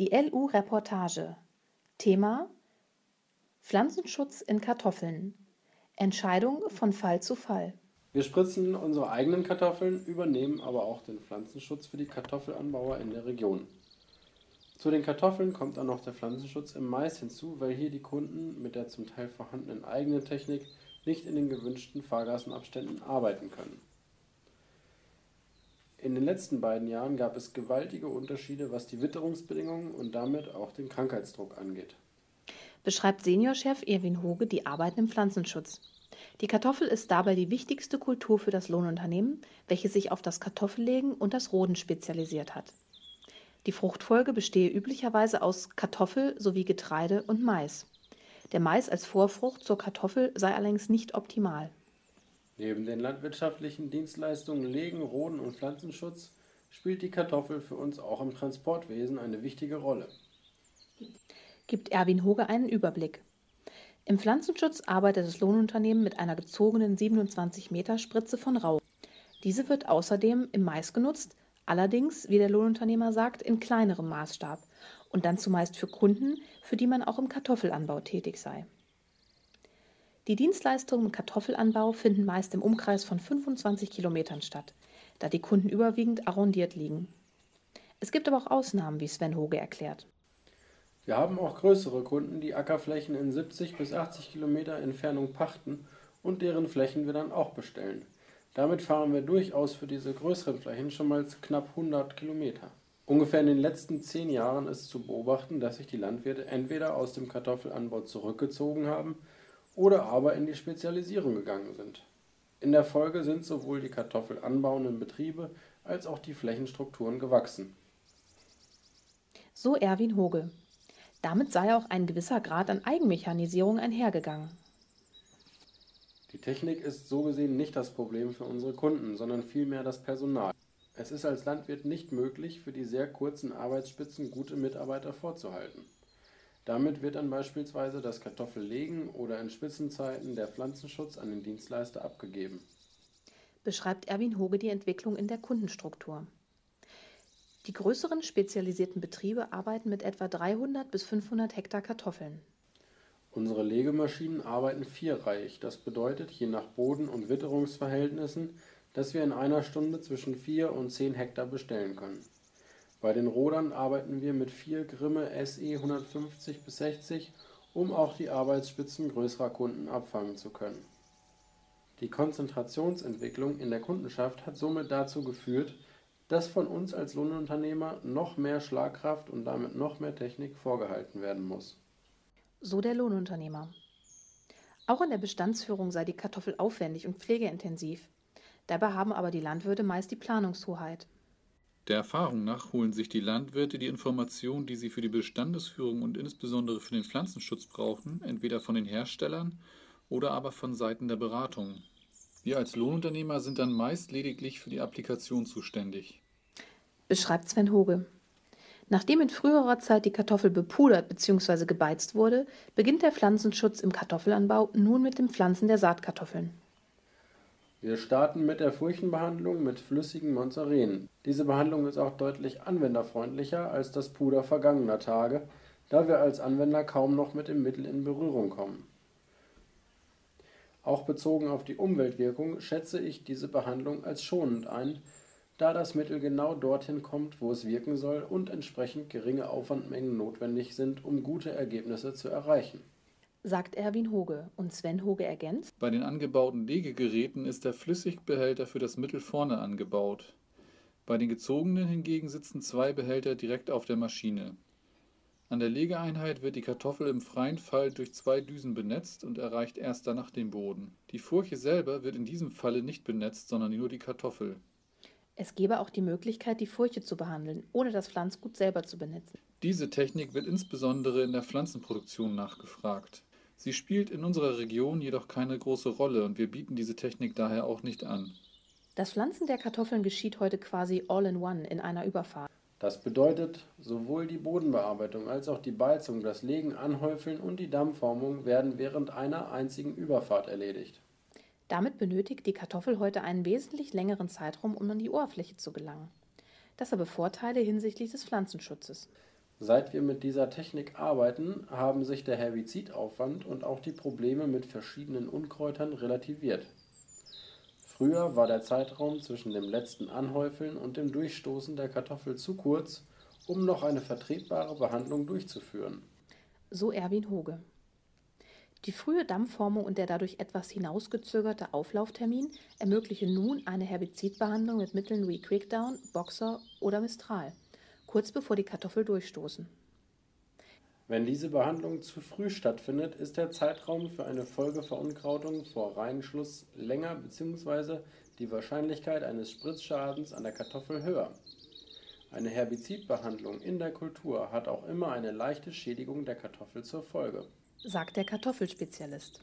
Die LU-Reportage. Thema Pflanzenschutz in Kartoffeln. Entscheidung von Fall zu Fall. Wir spritzen unsere eigenen Kartoffeln, übernehmen aber auch den Pflanzenschutz für die Kartoffelanbauer in der Region. Zu den Kartoffeln kommt dann noch der Pflanzenschutz im Mais hinzu, weil hier die Kunden mit der zum Teil vorhandenen eigenen Technik nicht in den gewünschten Fahrgassenabständen arbeiten können. In den letzten beiden Jahren gab es gewaltige Unterschiede, was die Witterungsbedingungen und damit auch den Krankheitsdruck angeht. Beschreibt Seniorchef Erwin Hoge die Arbeiten im Pflanzenschutz. Die Kartoffel ist dabei die wichtigste Kultur für das Lohnunternehmen, welches sich auf das Kartoffellegen und das Roden spezialisiert hat. Die Fruchtfolge bestehe üblicherweise aus Kartoffel sowie Getreide und Mais. Der Mais als Vorfrucht zur Kartoffel sei allerdings nicht optimal. Neben den landwirtschaftlichen Dienstleistungen Legen, Roden und Pflanzenschutz spielt die Kartoffel für uns auch im Transportwesen eine wichtige Rolle. Gibt Erwin Hoge einen Überblick. Im Pflanzenschutz arbeitet das Lohnunternehmen mit einer gezogenen 27 Meter Spritze von Rau. Diese wird außerdem im Mais genutzt, allerdings, wie der Lohnunternehmer sagt, in kleinerem Maßstab und dann zumeist für Kunden, für die man auch im Kartoffelanbau tätig sei. Die Dienstleistungen im Kartoffelanbau finden meist im Umkreis von 25 Kilometern statt, da die Kunden überwiegend arrondiert liegen. Es gibt aber auch Ausnahmen, wie Sven Hoge erklärt. Wir haben auch größere Kunden, die Ackerflächen in 70 bis 80 Kilometer Entfernung pachten und deren Flächen wir dann auch bestellen. Damit fahren wir durchaus für diese größeren Flächen schon mal knapp 100 Kilometer. Ungefähr in den letzten zehn Jahren ist zu beobachten, dass sich die Landwirte entweder aus dem Kartoffelanbau zurückgezogen haben oder aber in die Spezialisierung gegangen sind. In der Folge sind sowohl die kartoffelanbauenden Betriebe als auch die Flächenstrukturen gewachsen. So Erwin Hoge. Damit sei auch ein gewisser Grad an Eigenmechanisierung einhergegangen. Die Technik ist so gesehen nicht das Problem für unsere Kunden, sondern vielmehr das Personal. Es ist als Landwirt nicht möglich, für die sehr kurzen Arbeitsspitzen gute Mitarbeiter vorzuhalten. Damit wird dann beispielsweise das Kartoffellegen oder in Spitzenzeiten der Pflanzenschutz an den Dienstleister abgegeben. Beschreibt Erwin Hoge die Entwicklung in der Kundenstruktur. Die größeren spezialisierten Betriebe arbeiten mit etwa 300 bis 500 Hektar Kartoffeln. Unsere Legemaschinen arbeiten vierreihig. Das bedeutet, je nach Boden- und Witterungsverhältnissen, dass wir in einer Stunde zwischen 4 und 10 Hektar bestellen können. Bei den Rodern arbeiten wir mit vier Grimme SE 150 bis 60, um auch die Arbeitsspitzen größerer Kunden abfangen zu können. Die Konzentrationsentwicklung in der Kundenschaft hat somit dazu geführt, dass von uns als Lohnunternehmer noch mehr Schlagkraft und damit noch mehr Technik vorgehalten werden muss. So der Lohnunternehmer. Auch in der Bestandsführung sei die Kartoffel aufwendig und pflegeintensiv. Dabei haben aber die Landwirte meist die Planungshoheit. Der Erfahrung nach holen sich die Landwirte die Informationen, die sie für die Bestandesführung und insbesondere für den Pflanzenschutz brauchen, entweder von den Herstellern oder aber von Seiten der Beratung. Wir als Lohnunternehmer sind dann meist lediglich für die Applikation zuständig. Beschreibt Sven Hoge. Nachdem in früherer Zeit die Kartoffel bepudert bzw. gebeizt wurde, beginnt der Pflanzenschutz im Kartoffelanbau nun mit dem Pflanzen der Saatkartoffeln. Wir starten mit der Furchenbehandlung mit flüssigen Monzarenen. Diese Behandlung ist auch deutlich anwenderfreundlicher als das Puder vergangener Tage, da wir als Anwender kaum noch mit dem Mittel in Berührung kommen. Auch bezogen auf die Umweltwirkung schätze ich diese Behandlung als schonend ein, da das Mittel genau dorthin kommt, wo es wirken soll und entsprechend geringe Aufwandmengen notwendig sind, um gute Ergebnisse zu erreichen sagt Erwin Hoge und Sven Hoge ergänzt. Bei den angebauten Legegeräten ist der Flüssigbehälter für das Mittel vorne angebaut. Bei den gezogenen hingegen sitzen zwei Behälter direkt auf der Maschine. An der Legeeinheit wird die Kartoffel im freien Fall durch zwei Düsen benetzt und erreicht erst danach den Boden. Die Furche selber wird in diesem Falle nicht benetzt, sondern nur die Kartoffel. Es gäbe auch die Möglichkeit, die Furche zu behandeln, ohne das Pflanzgut selber zu benetzen. Diese Technik wird insbesondere in der Pflanzenproduktion nachgefragt. Sie spielt in unserer Region jedoch keine große Rolle und wir bieten diese Technik daher auch nicht an. Das Pflanzen der Kartoffeln geschieht heute quasi all in one in einer Überfahrt. Das bedeutet, sowohl die Bodenbearbeitung als auch die Beizung, das Legen, Anhäufeln und die Dammformung werden während einer einzigen Überfahrt erledigt. Damit benötigt die Kartoffel heute einen wesentlich längeren Zeitraum, um an die Oberfläche zu gelangen. Das habe Vorteile hinsichtlich des Pflanzenschutzes. Seit wir mit dieser Technik arbeiten, haben sich der Herbizidaufwand und auch die Probleme mit verschiedenen Unkräutern relativiert. Früher war der Zeitraum zwischen dem letzten Anhäufeln und dem Durchstoßen der Kartoffel zu kurz, um noch eine vertretbare Behandlung durchzuführen. So Erwin Hoge. Die frühe Dampfformung und der dadurch etwas hinausgezögerte Auflauftermin ermöglichen nun eine Herbizidbehandlung mit Mitteln wie Quickdown, Boxer oder Mistral, kurz bevor die Kartoffel durchstoßen. Wenn diese Behandlung zu früh stattfindet, ist der Zeitraum für eine Folgeverunkrautung vor Reihenschluss länger bzw. die Wahrscheinlichkeit eines Spritzschadens an der Kartoffel höher. Eine Herbizidbehandlung in der Kultur hat auch immer eine leichte Schädigung der Kartoffel zur Folge sagt der Kartoffelspezialist.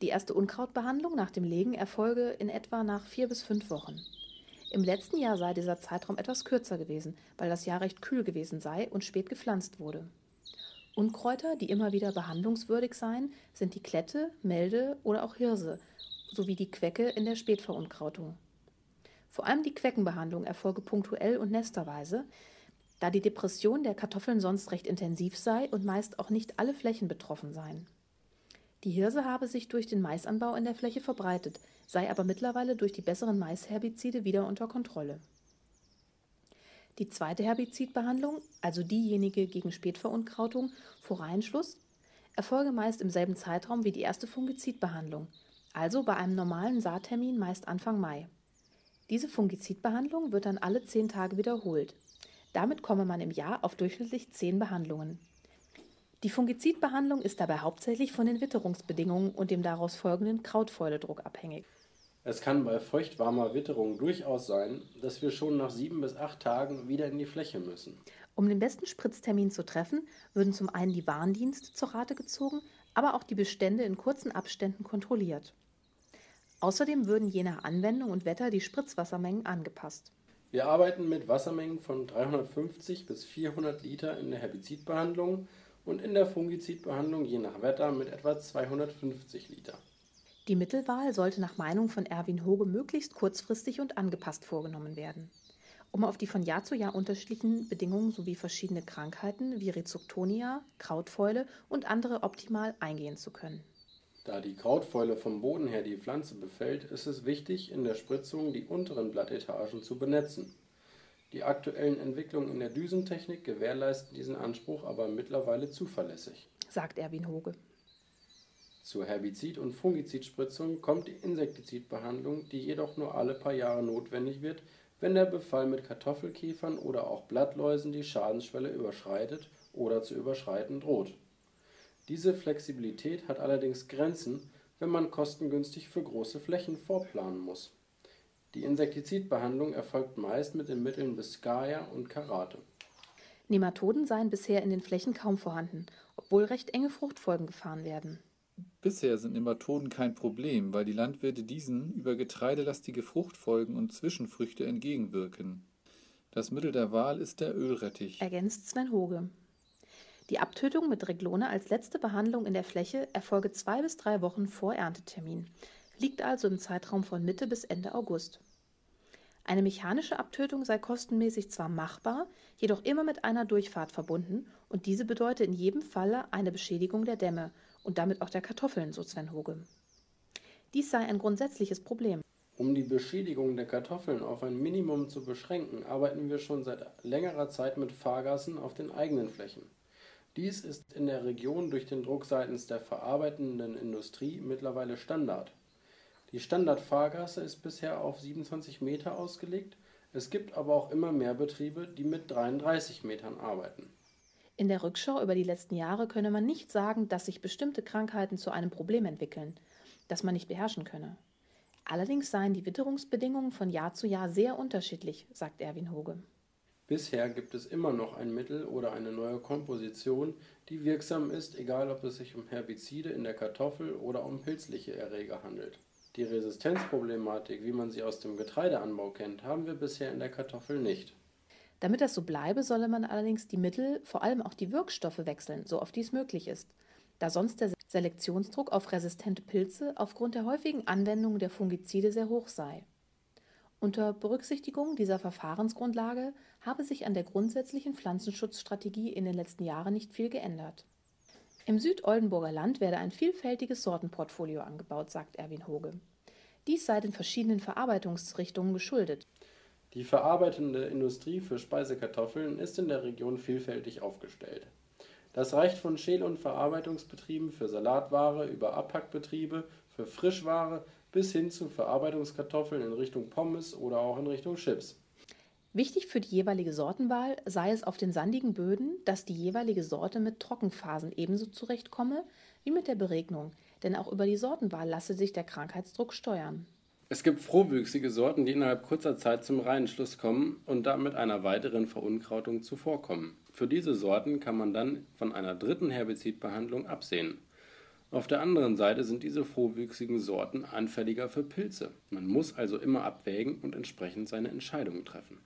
Die erste Unkrautbehandlung nach dem Legen erfolge in etwa nach vier bis fünf Wochen. Im letzten Jahr sei dieser Zeitraum etwas kürzer gewesen, weil das Jahr recht kühl gewesen sei und spät gepflanzt wurde. Unkräuter, die immer wieder behandlungswürdig seien, sind die Klette, Melde oder auch Hirse sowie die Quecke in der Spätverunkrautung. Vor allem die Queckenbehandlung erfolge punktuell und nesterweise, da die Depression der Kartoffeln sonst recht intensiv sei und meist auch nicht alle Flächen betroffen seien. Die Hirse habe sich durch den Maisanbau in der Fläche verbreitet, sei aber mittlerweile durch die besseren Maisherbizide wieder unter Kontrolle. Die zweite Herbizidbehandlung, also diejenige gegen Spätverunkrautung vor Reihenschluss, erfolge meist im selben Zeitraum wie die erste Fungizidbehandlung, also bei einem normalen Saattermin meist Anfang Mai. Diese Fungizidbehandlung wird dann alle zehn Tage wiederholt, damit komme man im Jahr auf durchschnittlich zehn Behandlungen. Die Fungizidbehandlung ist dabei hauptsächlich von den Witterungsbedingungen und dem daraus folgenden Krautfäuledruck abhängig. Es kann bei feuchtwarmer Witterung durchaus sein, dass wir schon nach sieben bis acht Tagen wieder in die Fläche müssen. Um den besten Spritztermin zu treffen, würden zum einen die Warndienste zur Rate gezogen, aber auch die Bestände in kurzen Abständen kontrolliert. Außerdem würden je nach Anwendung und Wetter die Spritzwassermengen angepasst. Wir arbeiten mit Wassermengen von 350 bis 400 Liter in der Herbizidbehandlung und in der Fungizidbehandlung je nach Wetter mit etwa 250 Liter. Die Mittelwahl sollte nach Meinung von Erwin Hoge möglichst kurzfristig und angepasst vorgenommen werden. Um auf die von Jahr zu Jahr unterschiedlichen Bedingungen sowie verschiedene Krankheiten wie Rhizoctonia, Krautfäule und andere optimal eingehen zu können. Da die Krautfäule vom Boden her die Pflanze befällt, ist es wichtig, in der Spritzung die unteren Blattetagen zu benetzen. Die aktuellen Entwicklungen in der Düsentechnik gewährleisten diesen Anspruch aber mittlerweile zuverlässig, sagt Erwin Hoge. Zur Herbizid- und Fungizidspritzung kommt die Insektizidbehandlung, die jedoch nur alle paar Jahre notwendig wird, wenn der Befall mit Kartoffelkäfern oder auch Blattläusen die Schadensschwelle überschreitet oder zu überschreiten droht diese Flexibilität hat allerdings Grenzen, wenn man kostengünstig für große Flächen vorplanen muss. Die Insektizidbehandlung erfolgt meist mit den Mitteln Biscaya und Karate. Nematoden seien bisher in den Flächen kaum vorhanden, obwohl recht enge Fruchtfolgen gefahren werden. Bisher sind Nematoden kein Problem, weil die Landwirte diesen über getreidelastige Fruchtfolgen und Zwischenfrüchte entgegenwirken. Das Mittel der Wahl ist der Ölrettich. Ergänzt Sven Hoge. Die Abtötung mit Reglone als letzte Behandlung in der Fläche erfolge zwei bis drei Wochen vor Erntetermin, liegt also im Zeitraum von Mitte bis Ende August. Eine mechanische Abtötung sei kostenmäßig zwar machbar, jedoch immer mit einer Durchfahrt verbunden und diese bedeutet in jedem Falle eine Beschädigung der Dämme und damit auch der Kartoffeln, so Sven Hoge. Dies sei ein grundsätzliches Problem. Um die Beschädigung der Kartoffeln auf ein Minimum zu beschränken, arbeiten wir schon seit längerer Zeit mit Fahrgassen auf den eigenen Flächen. Dies ist in der Region durch den Druck seitens der verarbeitenden Industrie mittlerweile Standard. Die Standardfahrgasse ist bisher auf 27 Meter ausgelegt, es gibt aber auch immer mehr Betriebe, die mit 33 Metern arbeiten. In der Rückschau über die letzten Jahre könne man nicht sagen, dass sich bestimmte Krankheiten zu einem Problem entwickeln, das man nicht beherrschen könne. Allerdings seien die Witterungsbedingungen von Jahr zu Jahr sehr unterschiedlich, sagt Erwin Hoge. Bisher gibt es immer noch ein Mittel oder eine neue Komposition, die wirksam ist, egal ob es sich um Herbizide in der Kartoffel oder um pilzliche Erreger handelt. Die Resistenzproblematik, wie man sie aus dem Getreideanbau kennt, haben wir bisher in der Kartoffel nicht. Damit das so bleibe, solle man allerdings die Mittel, vor allem auch die Wirkstoffe wechseln, so oft dies möglich ist, da sonst der Selektionsdruck auf resistente Pilze aufgrund der häufigen Anwendung der Fungizide sehr hoch sei. Unter Berücksichtigung dieser Verfahrensgrundlage habe sich an der grundsätzlichen Pflanzenschutzstrategie in den letzten Jahren nicht viel geändert. Im Südoldenburger Land werde ein vielfältiges Sortenportfolio angebaut, sagt Erwin Hoge. Dies sei den verschiedenen Verarbeitungsrichtungen geschuldet. Die verarbeitende Industrie für Speisekartoffeln ist in der Region vielfältig aufgestellt. Das reicht von Schäl- und Verarbeitungsbetrieben für Salatware über Abpackbetriebe für Frischware bis hin zu Verarbeitungskartoffeln in Richtung Pommes oder auch in Richtung Chips. Wichtig für die jeweilige Sortenwahl sei es auf den sandigen Böden, dass die jeweilige Sorte mit Trockenphasen ebenso zurechtkomme wie mit der Beregnung, denn auch über die Sortenwahl lasse sich der Krankheitsdruck steuern. Es gibt frohwüchsige Sorten, die innerhalb kurzer Zeit zum Reihenschluss kommen und damit einer weiteren Verunkrautung zuvorkommen. Für diese Sorten kann man dann von einer dritten Herbizidbehandlung absehen. Auf der anderen Seite sind diese frohwüchsigen Sorten anfälliger für Pilze. Man muss also immer abwägen und entsprechend seine Entscheidungen treffen.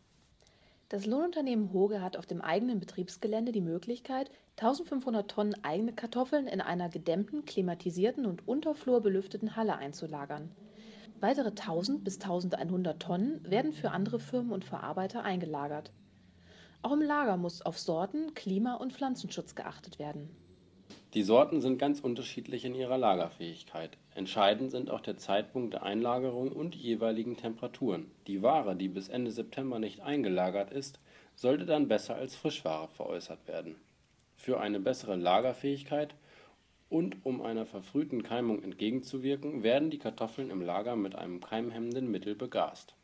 Das Lohnunternehmen Hoge hat auf dem eigenen Betriebsgelände die Möglichkeit, 1500 Tonnen eigene Kartoffeln in einer gedämmten, klimatisierten und unterflorbelüfteten Halle einzulagern. Weitere 1000 bis 1100 Tonnen werden für andere Firmen und Verarbeiter eingelagert. Auch im Lager muss auf Sorten, Klima und Pflanzenschutz geachtet werden. Die Sorten sind ganz unterschiedlich in ihrer Lagerfähigkeit. Entscheidend sind auch der Zeitpunkt der Einlagerung und die jeweiligen Temperaturen. Die Ware, die bis Ende September nicht eingelagert ist, sollte dann besser als Frischware veräußert werden. Für eine bessere Lagerfähigkeit und um einer verfrühten Keimung entgegenzuwirken, werden die Kartoffeln im Lager mit einem keimhemmenden Mittel begast.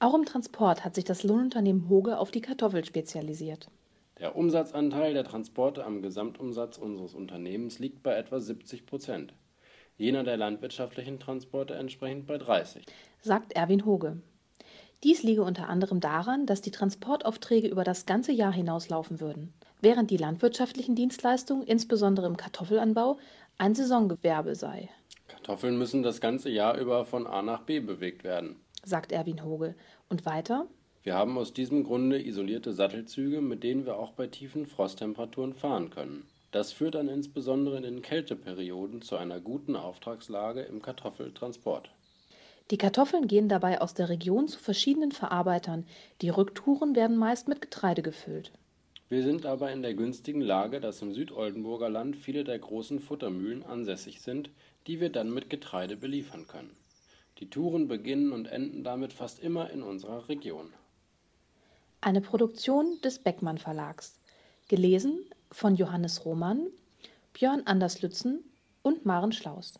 Auch im Transport hat sich das Lohnunternehmen Hoge auf die Kartoffel spezialisiert. Der Umsatzanteil der Transporte am Gesamtumsatz unseres Unternehmens liegt bei etwa 70 Prozent, jener der landwirtschaftlichen Transporte entsprechend bei 30, sagt Erwin Hoge. Dies liege unter anderem daran, dass die Transportaufträge über das ganze Jahr hinauslaufen würden, während die landwirtschaftlichen Dienstleistungen, insbesondere im Kartoffelanbau, ein Saisongewerbe sei. Kartoffeln müssen das ganze Jahr über von A nach B bewegt werden, sagt Erwin Hoge. Und weiter? Wir haben aus diesem Grunde isolierte Sattelzüge, mit denen wir auch bei tiefen Frosttemperaturen fahren können. Das führt dann insbesondere in den Kälteperioden zu einer guten Auftragslage im Kartoffeltransport. Die Kartoffeln gehen dabei aus der Region zu verschiedenen Verarbeitern. Die Rücktouren werden meist mit Getreide gefüllt. Wir sind aber in der günstigen Lage, dass im Südoldenburger Land viele der großen Futtermühlen ansässig sind, die wir dann mit Getreide beliefern können. Die Touren beginnen und enden damit fast immer in unserer Region. Eine Produktion des Beckmann Verlags. Gelesen von Johannes Roman, Björn Anderslützen und Maren Schlaus.